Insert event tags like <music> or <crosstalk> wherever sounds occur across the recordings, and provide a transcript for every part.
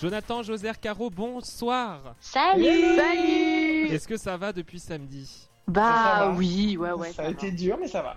Jonathan, Joser, Caro, bonsoir. Salut Salut Est-ce que ça va depuis samedi? Bah oui, ouais, ouais. Ça a été dur mais ça va.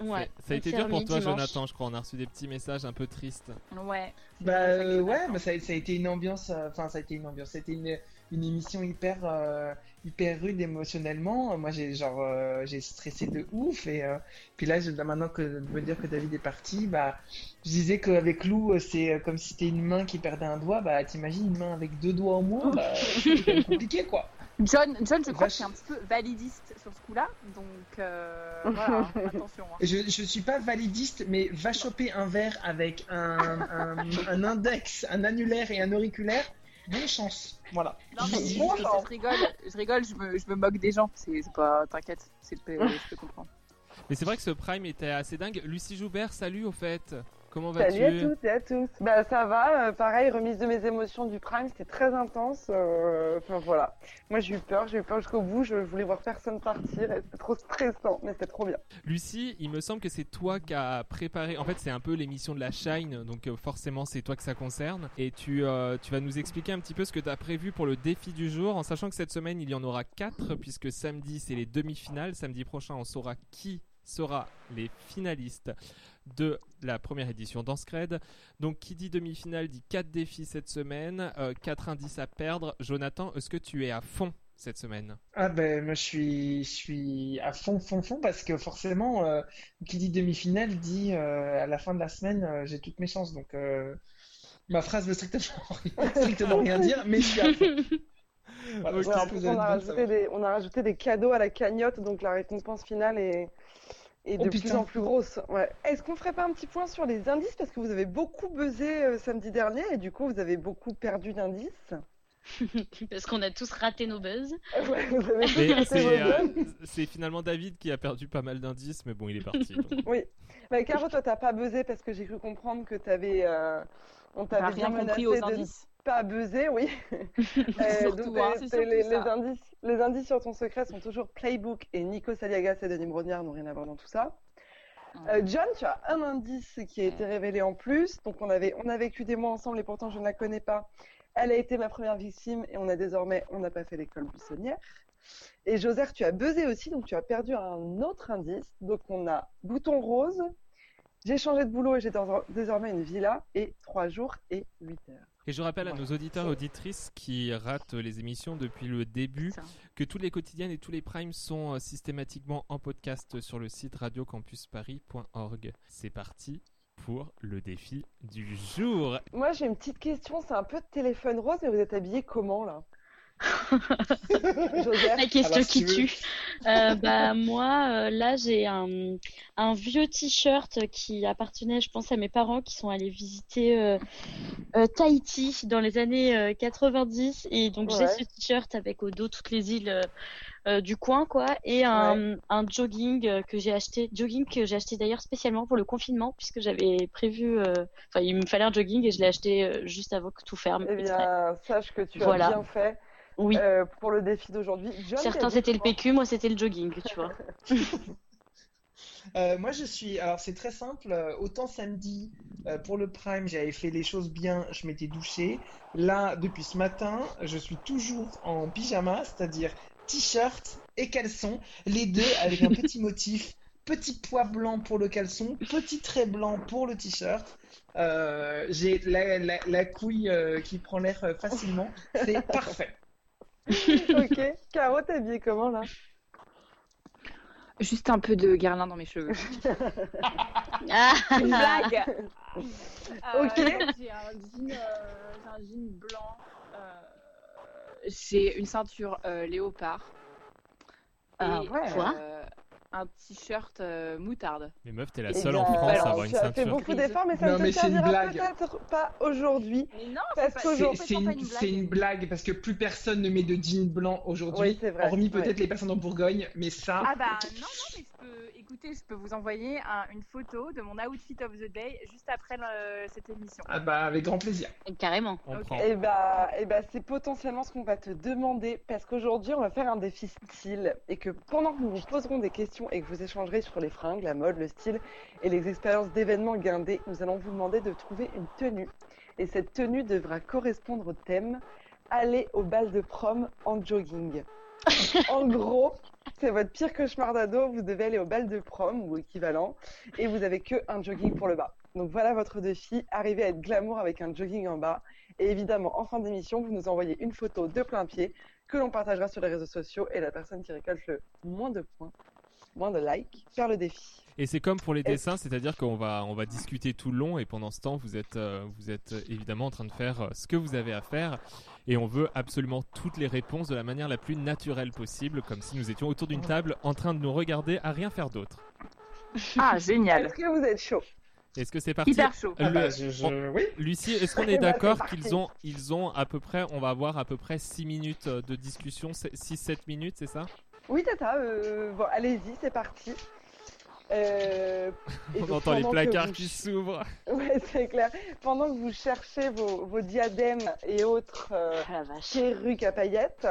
Ouais. Ça a été dur pour toi, dimanche. Jonathan, je crois. On a reçu des petits messages un peu tristes. Ouais. Bah euh, ouais, mais ça, ça a été une ambiance, euh, enfin ça a été une ambiance, c'était une, une émission hyper euh, hyper rude émotionnellement. Moi j'ai genre euh, j'ai stressé de ouf et euh, puis là je, maintenant que de me dire que David est parti, bah je disais qu'avec Lou c'est comme si c'était une main qui perdait un doigt, bah t'imagines une main avec deux doigts en moins, bah c'est même <laughs> compliqué quoi. John, John, je crois que Vache. c'est un petit peu validiste sur ce coup-là, donc euh, voilà, <laughs> attention. hein. Je, je suis pas validiste, mais va choper un verre avec un, un, un index, un annulaire et un auriculaire. Bonne chance. Voilà. Non, mais Je- je, bon je- je rigole, je rigole, je me, je me moque des gens, c'est c'est pas, t'inquiète, c'est le, je peux comprendre. Mais c'est vrai que ce Prime était assez dingue. Lucie Joubert, salut au fait. Comment Salut vas-tu? à toutes et à tous. Bah ça va, euh, pareil, remise de mes émotions du Prime, c'était très intense. euh, Enfin voilà. Moi j'ai eu peur, j'ai eu peur jusqu'au bout, je voulais voir personne partir, c'était trop stressant, mais c'était trop bien. Lucie, il me semble que c'est toi qui as préparé. En fait, c'est un peu l'émission de la Shine, donc euh, forcément, c'est toi que ça concerne. Et tu, tu vas nous expliquer un petit peu ce que tu as prévu pour le défi du jour, en sachant que cette semaine, il y en aura 4, puisque samedi, c'est les demi-finales. Samedi prochain, on saura qui sera les finalistes de la première édition d'Anscred. Donc, qui dit demi-finale dit 4 défis cette semaine, 4 indices à perdre. Jonathan, est-ce que tu es à fond cette semaine? Ah ben moi je suis je suis à fond fond fond parce que forcément euh, qui dit demi-finale dit euh, à la fin de la semaine euh, j'ai toutes mes chances donc euh, ma phrase veut strictement <laughs> rien, strictement rien dire mais je suis à fond. <laughs> Voilà, Ouais, on a, savoir. des, on a rajouté des cadeaux à la cagnotte, donc la récompense finale est, est Oh, de plus en plus grosse. Ouais. Est-ce qu'on ferait pas un petit point sur les indices? Parce que vous avez beaucoup buzzé euh, samedi dernier et du coup vous avez beaucoup perdu d'indices. <laughs> Parce qu'on a tous raté nos buzz. <laughs> Ouais, vous avez tous Mais raté c'est vos euh, buzz. c'est finalement David qui a perdu pas mal d'indices, mais bon, il est parti. donc. <laughs> Oui. Bah, Caro, toi, t'as pas buzzé parce que j'ai cru comprendre que t'avais, euh, on t'avait bien rien menacé compris aux de indices. Pas buzzer, oui. <laughs> Donc, hein, les, indices, les indices sur ton secret sont toujours Playbook et Nico Saliagas et Denis Brognard n'ont rien à voir dans tout ça. Euh, John, tu as un indice qui a été révélé en plus. Donc, on avait, on a vécu des mois ensemble et pourtant je ne la connais pas. Elle a été ma première victime et on a désormais, on n'a pas fait l'école buissonnière. Et Joser, tu as buzzé aussi, donc tu as perdu un autre indice. Donc, on a bouton rose. J'ai changé de boulot et j'ai dés- désormais une villa et 3 jours et 8 heures. Et je rappelle à nos auditeurs et auditrices qui ratent les émissions depuis le début que toutes les quotidiennes et tous les primes sont euh, systématiquement en podcast sur le site radiocampusparis.org. C'est parti pour le défi du jour. Moi, j'ai une petite question. C'est un peu de téléphone rose, mais vous êtes habillé comment là? La question qui tue. Euh, bah moi euh, là j'ai un, un vieux t-shirt qui appartenait je pense à mes parents qui sont allés visiter euh, Tahiti dans les années euh, 90 et donc j'ai ce t-shirt avec au dos toutes les îles du coin quoi. Et un, un jogging que j'ai acheté jogging que j'ai acheté d'ailleurs spécialement pour le confinement puisque j'avais prévu enfin il me fallait un jogging et je l'ai acheté juste avant que tout ferme Eh bien, sache que tu Voilà. as bien fait oui euh, pour le défi d'aujourd'hui. Certains c'était le PQ moi c'était le jogging tu vois Euh, moi, je suis. Alors, c'est très simple. euh, Autant samedi, euh, pour le Prime, j'avais fait les choses bien, je m'étais douché. Là, depuis ce matin, je suis toujours en pyjama, c'est-à-dire t-shirt et caleçon, les deux avec un petit <laughs> motif. Petit pois blanc pour le caleçon, petit trait blanc pour le t-shirt. Euh, j'ai la, la, la couille euh, qui prend l'air facilement. C'est <laughs> parfait. <laughs> ok. <laughs> Caro, t'es habillé comment là? Juste un peu de guerlin dans mes cheveux. <laughs> Ah Une blague Ok. Euh, J'ai un jean, euh, j'ai un jean blanc. euh, j'ai une ceinture euh, léopard. Ah Et, ouais. Quoi? euh, un t-shirt euh, moutarde. Mais meuf, t'es la Eh seule en France à avoir une tu as fait ceinture. beaucoup d'efforts, mais ça Non, ne te mais une servira peut-être pas aujourd'hui. Mais non, Parce c'est pas, qu'aujourd'hui- C'est une, c'est une blague parce que plus personne ne met de jean blanc aujourd'hui, Oui, c'est vrai, hormis ouais. peut-être les personnes en Bourgogne, mais ça. Ah bah non, non, mais je peux, écoutez, je peux vous envoyer un- une photo de mon outfit of the day juste après le- cette émission. Ah bah avec grand plaisir. Carrément. On Ok. prend. Et bah, et bah c'est potentiellement ce qu'on va te demander parce qu'aujourd'hui on va faire un défi style et que pendant que nous vous poserons des questions et que vous échangerez sur les fringues, la mode, le style et les expériences d'événements guindés, nous allons vous demander de trouver une tenue. Et cette tenue devra correspondre au thème aller au bal de prom en jogging. <laughs> en gros, c'est votre pire cauchemar d'ado, vous devez aller au bal de prom ou équivalent et vous avez que un jogging pour le bas. Donc voilà votre défi, arriver à être glamour avec un jogging en bas. Et évidemment, en fin d'émission, vous nous envoyez une photo de plein pied que l'on partagera sur les réseaux sociaux et la personne qui récolte le moins de points, moins de likes, perd le défi. Et c'est comme pour les dessins, c'est-à-dire qu'on va, on va discuter tout le long et pendant ce temps, vous êtes, euh, vous êtes évidemment en train de faire euh, ce que vous avez à faire et on veut absolument toutes les réponses de la manière la plus naturelle possible, comme si nous étions autour d'une table en train de nous regarder à rien faire d'autre. Ah, génial. Est-ce que vous êtes chaud? Est-ce que c'est parti? Hyper chaud. Ah bah, je- je- on- oui. Lucie, est-ce qu'on <laughs> est bah, d'accord qu'ils ont, ils ont à peu près, on va avoir à peu près 6 minutes euh, de discussion, 6-7 minutes, c'est ça? Oui, Tata, euh, bon, allez-y, c'est parti. Euh, et On donc, entend les placards vous qui s'ouvrent. <laughs> Ouais, c'est clair. Pendant que vous cherchez vos, vos diadèmes et autres euh, Ah perruques à paillettes,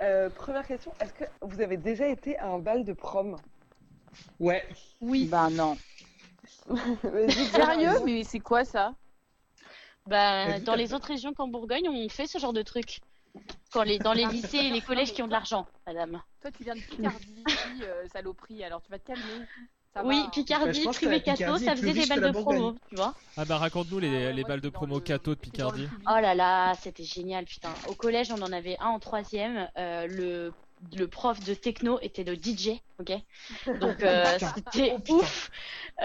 euh, première question, est-ce que vous avez déjà été à un bal de prom? Ouais. Oui. Bah non. <laughs> Sérieux? Mais c'est quoi ça? Vas-y, dans les autres régions qu'en Bourgogne, on fait ce genre de truc. Quand les, dans les lycées et les collèges qui ont de l'argent, madame. Toi, tu viens de Picardie, euh, saloperie, alors tu vas te calmer. Ça oui, va. Bah, Picardie, que Privé Cato, ça faisait des balles de promo, tu vois. Ah bah raconte-nous Ah les, ouais, les balles de promo Cato de Picardie. Oh là là, c'était génial, putain. Au collège, on en avait un en troisième. euh, le, le prof de techno était le DJ, ok? Donc euh, <laughs> c'était Oh, ouf.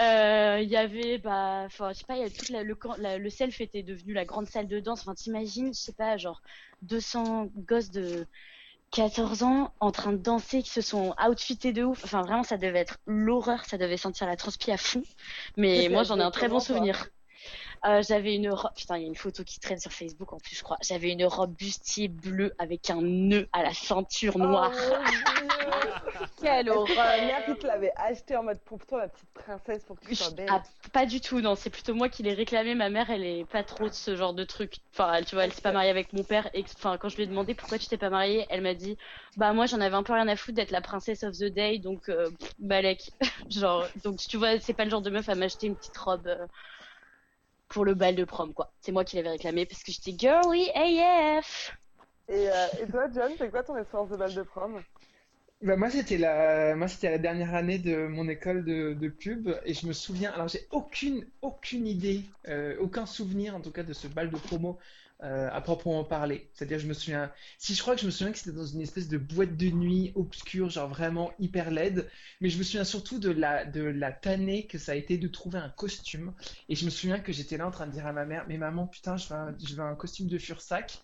Euh, Il y avait, bah, enfin, je sais pas, il y a toute la, le, la- le self était devenu la grande salle de danse. Enfin, t'imagines, je sais pas, genre 200 gosses de 14 ans en train de danser qui se sont outfités de ouf. Enfin, vraiment, ça devait être l'horreur. Ça devait sentir la transpi à fond. Mais moi, j'en ai un très bon souvenir. Euh, j'avais une robe, putain, il y a une photo qui traîne sur Facebook en plus, je crois. J'avais une robe bustier bleue avec un nœud à la ceinture noire. Oh, <laughs> Quelle horreur mère qui te l'avait acheté en mode pour toi, ma petite princesse, pour que tu sois belle Ah, pas du tout, non, c'est plutôt moi qui l'ai réclamé. Ma mère, elle est pas trop de ce genre de truc. Enfin, tu vois, elle s'est pas mariée avec mon père. Et enfin, quand je lui ai demandé pourquoi tu t'es pas mariée, elle m'a dit, bah moi, j'en avais un peu rien à foutre d'être la princesse of the day, donc euh, balèque. <laughs> genre, donc tu vois, c'est pas le genre de meuf à m'acheter une petite robe. euh, pour le bal de prom, quoi. C'est moi qui l'avais réclamé parce que j'étais girly AF. Et, euh, et toi, John, c'est quoi ton expérience de bal de prom? Bah, moi, c'était la... moi, c'était la dernière année de mon école de, de pub et je me souviens, alors j'ai aucune, aucune idée, euh, aucun souvenir en tout cas de ce bal de promo euh, à proprement parler. C'est-à-dire, je me souviens, si je crois que je me souviens que c'était dans une espèce de boîte de nuit obscure, genre vraiment hyper laide, mais je me souviens surtout de la, de la tannée que ça a été de trouver un costume. Et je me souviens que j'étais là en train de dire à ma mère, mais maman, putain, je veux un, je veux un costume de Fursac.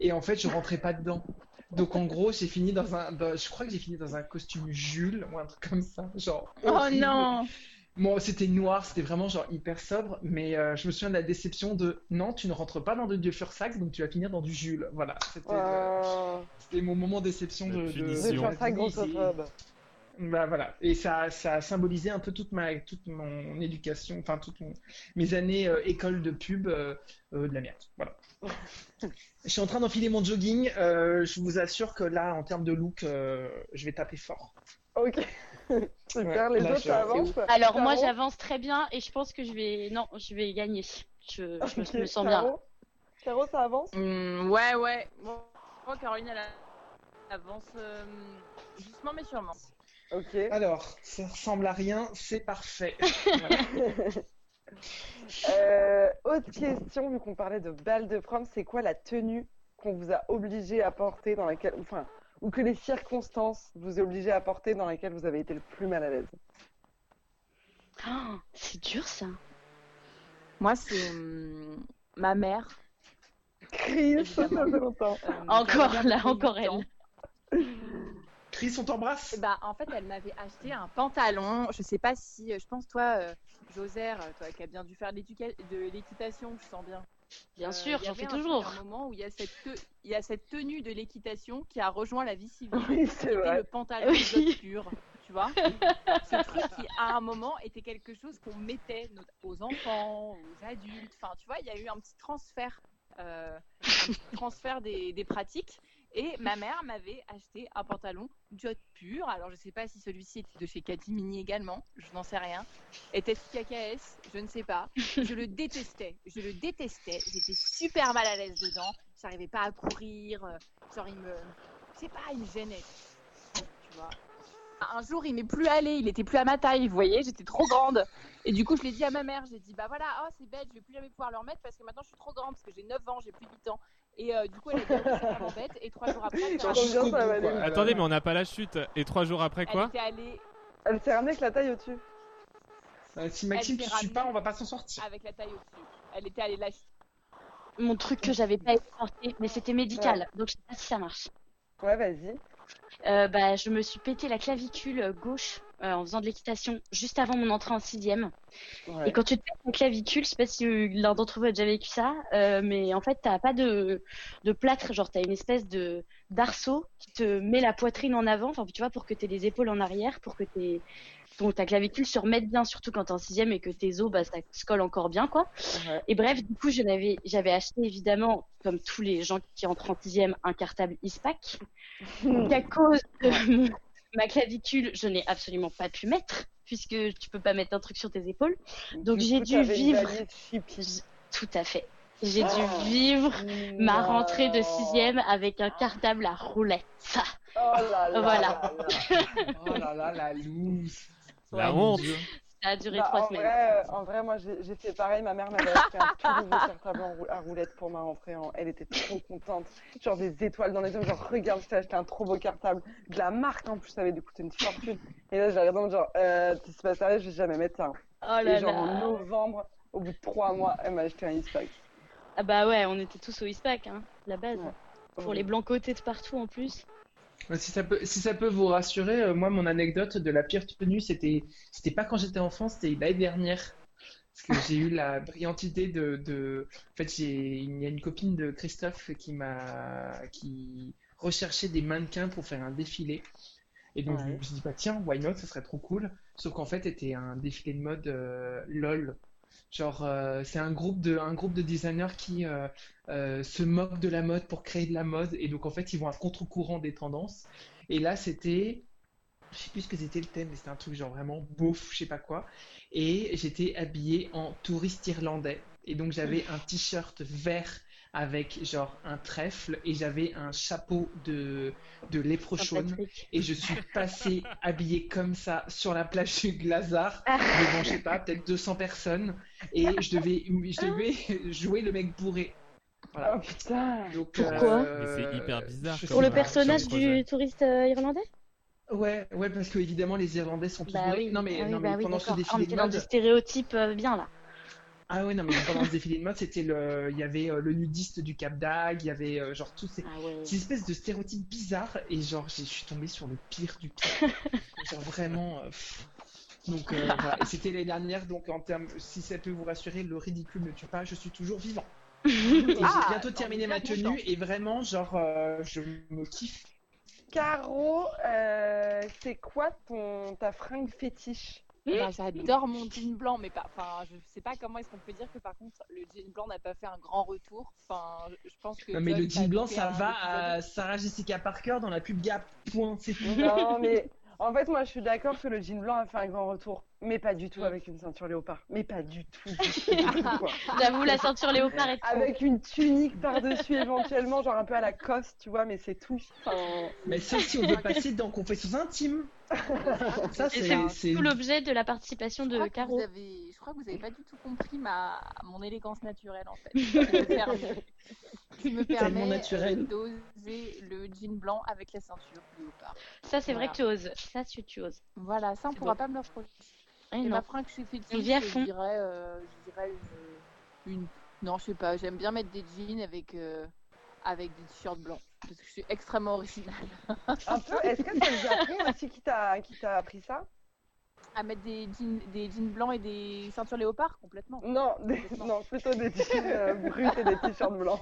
Et en fait, je rentrais pas dedans. Donc en gros, j'ai fini dans un, dans- je crois que j'ai fini dans un costume Jules ou un truc comme ça, genre. Oh horrible. non Bon, c'était noir, c'était vraiment genre hyper sobre, mais euh, je me souviens de la déception de non, tu ne rentres pas dans du Fursac, donc tu vas finir dans du Jules. Voilà, c'était euh, euh, c'était mon moment déception La de, de. De de-. Bah voilà, et ça, ça a symbolisé un peu toute ma, toute mon éducation, enfin toutes mon- mes années euh, école de pub euh, euh, de la merde. Voilà. <laughs> Je suis en train d'enfiler mon jogging. euh, je vous assure que là, en termes de look, euh, je vais taper fort. Ok. <laughs> Super, les autres, je- ça avance Alors moi, j'avance très bien et je pense que je vais, non, je vais gagner. Je, je me, Ok, je me sens bien. Caro Caro, ça avance? Hum, Ouais, ouais. Bon, moi, Caroline, elle avance euh, doucement mais sûrement. Ok. Alors, ça ressemble à rien, c'est parfait. <laughs> Euh, autre question, vu qu'on parlait de bal de prom, c'est quoi la tenue qu'on vous a obligé à porter dans laquelle, enfin, ou que les circonstances vous obligées à porter dans laquelle vous avez été le plus mal à l'aise Oh, c'est dur ça. Moi, c'est hum, ma mère. Chris, ça fait longtemps. euh, Encore là, encore elle. Chris, on t'embrasse Bah, en fait, elle m'avait acheté un pantalon. Je sais pas si. Je pense, toi, euh, Joser, euh, toi qui as bien dû faire de l'équitation, je sens bien. Bien Euh, sûr, j'en fais un toujours. un moment où il y a cette, te- il y a cette tenue de l'équitation qui a rejoint la vie civile. Oui, c'est C'était vrai. le pantalon Oui. pur, tu vois. <laughs> Ce truc qui, à un moment, était quelque chose qu'on mettait aux enfants, aux adultes. Enfin, tu vois, il y a eu un petit transfert, euh, un petit transfert des, des pratiques. Et ma mère m'avait acheté un pantalon jot pur. Alors, je sais pas si celui-ci était de chez Cathy Mini également, je n'en sais rien. Était-ce KKS Je ne sais pas. Je le <laughs> détestais. Je le détestais. J'étais super mal à l'aise dedans. J'arrivais pas à courir. Genre, il me. Je sais pas, il me gênait. Tu vois. Un jour, il m'est plus allé. Il était plus à ma taille. Vous voyez, j'étais trop grande. Et du coup, je l'ai dit à ma mère. J'ai dit, bah voilà, oh, c'est bête. Je vais plus jamais pouvoir le remettre parce que maintenant, je suis trop grande. Parce que j'ai 9 ans, j'ai plus 8 ans. Et euh, du coup, elle dit, Ah vraiment bête. Et trois jours après, elle, était aller. Attendez, mais on n'a pas la chute. Et trois jours après elle quoi était allée Elle s'est ramenée avec la taille au-dessus. Euh, Si Maxime, Elle tu s'est suis pas, ramenée. on va pas s'en sortir. avec la taille au-dessus. Elle était allée l'acheter. Mon truc que j'avais pas porté, mais c'était médical, donc je sais pas si ça marche. Ouais, vas-y. Euh, bah, je me suis pété la clavicule gauche euh, en faisant de l'équitation juste avant mon entrée en sixième. Ouais. Et quand tu te pètes la clavicule, je sais pas si euh, l'un d'entre vous a déjà vécu ça, euh, mais en fait, t'as pas de, de plâtre, genre t'as une espèce de d'arceau qui te met la poitrine en avant, enfin tu vois, pour que t'aies les épaules en arrière, pour que t'aies ton, ta clavicule se remette bien, surtout quand t'es en sixième et que tes os, bah, ça se colle encore bien, quoi. Ouais. Et bref, du coup, je n'avais, j'avais acheté évidemment, comme tous les gens qui entrent en sixième, un cartable ISPAC. Donc à cause de mon- ma clavicule, je n'ai absolument pas pu mettre, puisque tu peux pas mettre un truc sur tes épaules. Donc j'ai dû vivre. Tout à fait. J'ai dû Oh. vivre ma rentrée de sixième avec un cartable à roulette. Oh là là. Voilà. là là. Oh là là, la loose. La honte. Ça a duré Bah, trois en, semaines. vrai, euh, en vrai, moi j'ai fait pareil. Ma mère m'avait acheté un tout nouveau cartable à roulette pour ma rentrée. en- Elle était trop contente. Genre des étoiles dans les yeux. Genre, regarde, je t'ai acheté un trop beau cartable. De la marque en plus, ça avait dû coûter une fortune. Et là, j'ai regardé en genre, euh, t'es pas sérieux, je vais jamais mettre ça. Oh Et là genre en novembre, au bout de trois mois, elle m'a acheté un e-pack. Ah bah ouais, on était tous au ISPAC, hein, la base. Ouais. Pour les blancs côtés de partout en plus. Si ça peut, si ça peut vous rassurer, euh, moi, mon anecdote de la pire tenue, c'était, c'était pas quand j'étais enfant, c'était l'année dernière. Parce que j'ai eu la brillante idée de, de... En fait, j'ai, il y a une copine de Christophe qui m'a, qui recherchait des mannequins pour faire un défilé. Et donc, je me suis dit, bah tiens, why not, ça serait trop cool. Sauf qu'en fait, c'était un défilé de mode euh, LOL. Genre, euh, c'est un groupe de, un groupe de designers qui euh, euh, se moquent de la mode pour créer de la mode. Et donc, en fait, ils vont à contre-courant des tendances. Et là, c'était, je sais plus ce que c'était le thème, mais c'était un truc genre vraiment beauf, je sais pas quoi. Et j'étais habillé en touriste irlandais. Et donc, j'avais un t-shirt vert avec genre un trèfle et j'avais un chapeau de, de. Sympathique. Et je suis passé <laughs> habillé comme ça sur la plage du Glazard Ah. devant, je sais pas, peut-être 200 personnes. Et je devais, je devais jouer le mec bourré. Voilà. Oh putain. Donc, Pourquoi euh, Mais c'est hyper bizarre Pour le personnage du touriste euh, irlandais? Ouais, ouais, parce que évidemment les Irlandais sont tous Bah oui, Non mais, ah oui, non, mais bah oui, pendant ce. Ah, on défilé était dans mode, du stéréotype euh, bien là. Ah ouais non mais pendant ce défilé de mode, c'était le, il y avait euh, le nudiste du Cap d'Agde, il y avait euh, genre tous ces, Ah ouais. ces espèces de stéréotypes bizarres et genre je suis tombé sur le pire du pire. <laughs> genre vraiment. euh. Donc euh, voilà. Et c'était l'année dernière, donc en termes, si ça peut vous rassurer, le ridicule ne tue pas, je suis toujours vivant. <laughs> Et j'ai Ah, bientôt terminé ma tenue et vraiment genre euh, je me kiffe. Caro, euh, c'est quoi ton ta fringue fétiche? Bah, J'adore mon jean blanc, mais pas. Enfin, je sais pas comment est-ce qu'on peut dire que par contre le jean blanc n'a pas fait un grand retour. Enfin, je pense que. Non, mais John le jean blanc, ça va à Sarah Jessica Parker dans la pub Gap. Point, c'est tout. Non, mais <laughs> en fait, moi, je suis d'accord que le jean blanc a fait un grand retour, mais pas du tout Mm. avec une ceinture léopard. Mais pas du tout. <laughs> J'avoue, la ceinture léopard est trop. Avec une tunique par-dessus éventuellement, genre un peu à la coste, tu vois, mais c'est tout. Enfin, Mais ça, si on veut passer dans confessions intimes. <laughs> Ça, c'est. c'est c'est- tout l'objet de la participation de Caro. vous avez... je crois que vous avez pas du tout compris ma... mon élégance naturelle en fait. Qui me permet, d'oser le jean blanc avec la ceinture léopard. Ça, c'est vrai que tu oses. Ça, tu, tu oses. Voilà, ça on C'est pourra pas me le reprocher. Eh Et ma fringue que je fais On vit à je dirais, euh, je dirais une... une- Non, je sais pas, j'aime bien mettre des jeans avec, euh, avec des t-shirts blancs. parce que je suis extrêmement originale. <laughs> Un peu. Est-ce que c'est le Japon aussi qui t'a qui t'a appris ça? À mettre des jeans, des jeans blancs et des ceintures léopard complètement. Non, des- non, plutôt des jeans euh, bruts et des t-shirts blancs.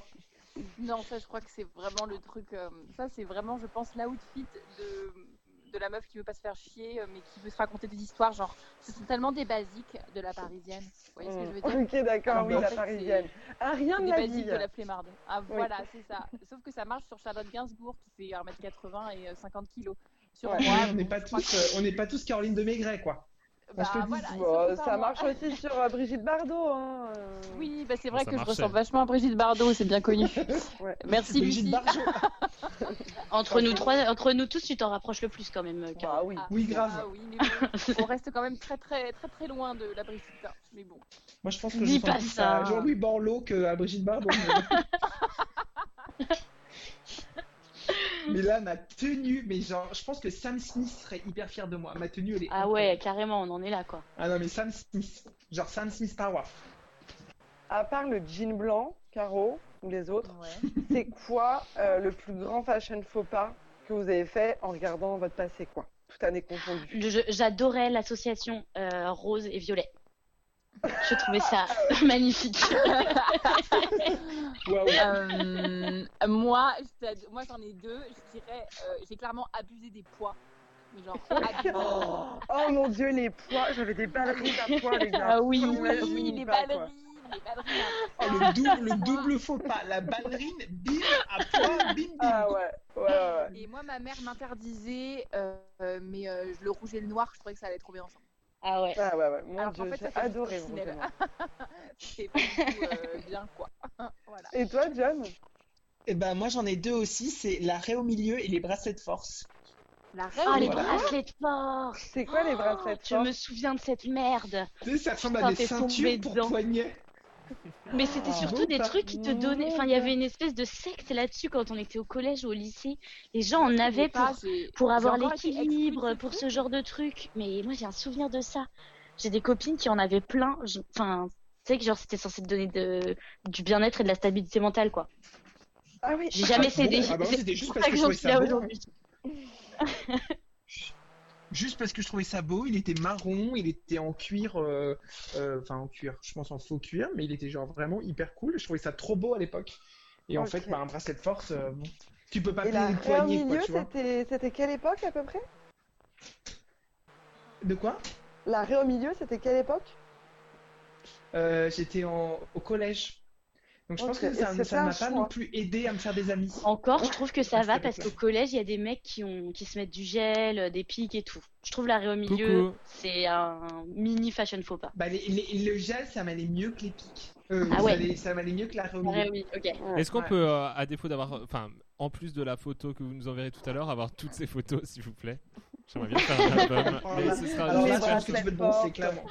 Non, ça, je crois que c'est vraiment le truc. euh, ça, c'est vraiment, je pense, l'outfit de, de la meuf qui veut pas se faire chier, euh, mais qui veut se raconter des histoires. Genre, ce sont tellement des basiques de la parisienne. Vous voyez ce que je veux dire. Ok, d'accord, oui, la fait, parisienne. Ah, rien de des la basiques vie. de la flemmarde. Ah, Oui. voilà, c'est ça. Sauf que ça marche sur Charlotte Gainsbourg, qui fait 1m80 et euh, 50 kilos. Sur Ouais, moi, on n'est pas je crois tous, euh, on n'est pas tous Caroline de Maigret, quoi. Bah, je te le dis. voilà, Bon, pas ça moi. marche aussi <laughs> sur euh, Brigitte Bardot. Hein. euh. Oui, bah c'est vrai ça que je ressemble vachement à Brigitte Bardot, c'est bien connu. <laughs> Ouais. Merci Brigitte Lucie. Bardot. <laughs> Entre nous trois, entre nous tous, tu t'en rapproches le plus quand même, euh. Ah oui. Oui, grave. Ah oui, mais bon, on reste quand même très très très très loin de la Brigitte. hein. Mais bon. Moi, je pense que Dis je pas sens plus ça. à Jean-Louis Borloo qu'à Brigitte Bardot. mais- mais là, ma tenue, mais genre, je pense que Sam Smith serait hyper fier de moi. Ma tenue, elle est. Ah ouais, carrément, on en est là quoi. Ah non, mais Sam Smith. Genre Sam Smith Power. À part le jean blanc, Caro, ou les autres, Ouais. <laughs> c'est quoi euh, le plus grand fashion faux pas que vous avez fait en regardant votre passé, quoi? Toute année confondue. J'adorais l'association euh, rose et violet. Je trouvais ça <laughs> magnifique. <laughs> Euh, moi, moi j'en ai deux. Je dirais, euh, j'ai clairement abusé des poids. Genre, abusé. Oh mon dieu, les poids, j'avais des ballerines à poids, les gars. Ah oui, oui, les quoi. ballerines, ballerines. Oh, le, double, le double faux pas. La ballerine, bim, à poids, bim, bim. Ah ouais, ouais, ouais. ouais. Et moi, ma mère m'interdisait, euh, euh, mais euh, le rouge et le noir, je trouvais que ça allait trop bien ensemble. Ah ouais. Ah ouais, ouais. Mon Alors dieu, fait, j'ai adoré. <laughs> C'est pas du tout euh, bien, quoi. <laughs> voilà. Et toi, John? Et ben, moi, j'en ai deux aussi. C'est l'arrêt au milieu et les bracelets de force. La Ah, les Voilà. bracelets de force C'est quoi les bracelets de Je force? me souviens de cette merde. Tu sais, ça ressemble à des ceintures pour dedans. poignets. Mais c'était Ah, surtout bon, des trucs qui te donnaient. Enfin, il y avait une espèce de secte là-dessus quand on était au collège ou au lycée. Les gens en avaient pour, pour avoir l'équilibre, pour ce genre de trucs. Mais moi, j'ai un souvenir de ça. J'ai des copines qui en avaient plein. Enfin, tu sais que genre c'était censé te donner de... du bien-être et de la stabilité mentale, quoi. Ah oui. J'ai jamais bon, cédé. ah bah, c'était juste parce ça que que je j'en trouvais suis ça là beau. aujourd'hui. Juste parce que je trouvais ça beau, il était marron, il était en cuir, euh, euh, enfin en cuir, je pense en faux cuir, mais il était genre vraiment hyper cool. Je trouvais ça trop beau à l'époque. Et en fait, bah, un bracelet de force, euh, bon, tu peux pas plier au poignets, quoi, milieu, tu vois. c'était c'était quelle époque à peu près? De quoi? La raie au milieu, c'était quelle époque? Euh, J'étais en... au collège. Donc je pense que ça un m'a pas non plus aidé à me faire des amis. Encore, je trouve que ça va parce qu'au collège, il y a des mecs qui, ont... qui se mettent du gel, euh, des pics et tout. Je trouve l'arrêt au milieu, c'est un mini fashion faux pas. Bah, les- les- le gel, ça m'allait mieux que les pics. Euh, Ah ça ouais. Ça m'allait mieux que l'arrêt au milieu. ok. Est-ce qu'on Ouais. peut, euh, à défaut d'avoir, enfin, en plus de la photo que vous nous enverrez tout à l'heure, avoir toutes ces photos, s'il vous plaît? J'aimerais bien faire un album, Oh <laughs> mais ce sera Alors Les là, je pense que tu veux te brosser, bracelets clairement.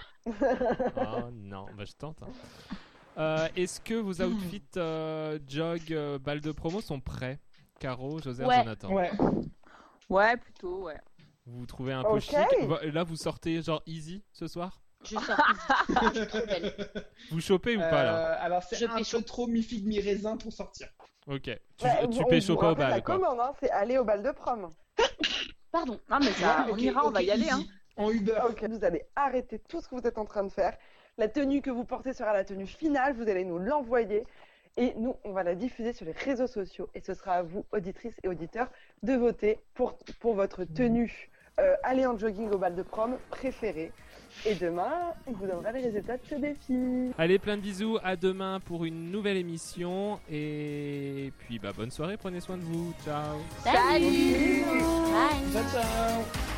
Oh non, bah je tente. hein. <laughs> Euh, Est-ce que vos outfits euh, jog, euh, balles de promo sont prêts? Caro, José, Ouais. Jonathan Ouais. Ouais, plutôt, ouais. Vous vous trouvez un peu chic? Là, vous sortez genre easy ce soir? Je sors easy. Je suis trop belle. <laughs> Vous chopez ou pas là? Euh, alors c'est Je un pécho. peu trop mi-figue mi-raisin pour sortir. Ok. Tu, Ouais, tu on- pécho on pas au La bal quoi. commande, hein, c'est aller au bal de prom. Pardon. Non, mais ça, Ouais, on ok, ira, on va y aller, easy. hein. En Uber. Ok, vous allez arrêter tout ce que vous êtes en train de faire. La tenue que vous portez sera la tenue finale. Vous allez nous l'envoyer. Et nous, on va la diffuser sur les réseaux sociaux. Et ce sera à vous, auditrices et auditeurs, de voter pour, pour votre tenue euh, aller en jogging au bal de prom préférée. Et demain, on vous donnera les résultats de ce défi. Allez, plein de bisous, à demain pour une nouvelle émission. Et puis, bah, bonne soirée, prenez soin de vous. Ciao Salut. Bye. Ciao, ciao.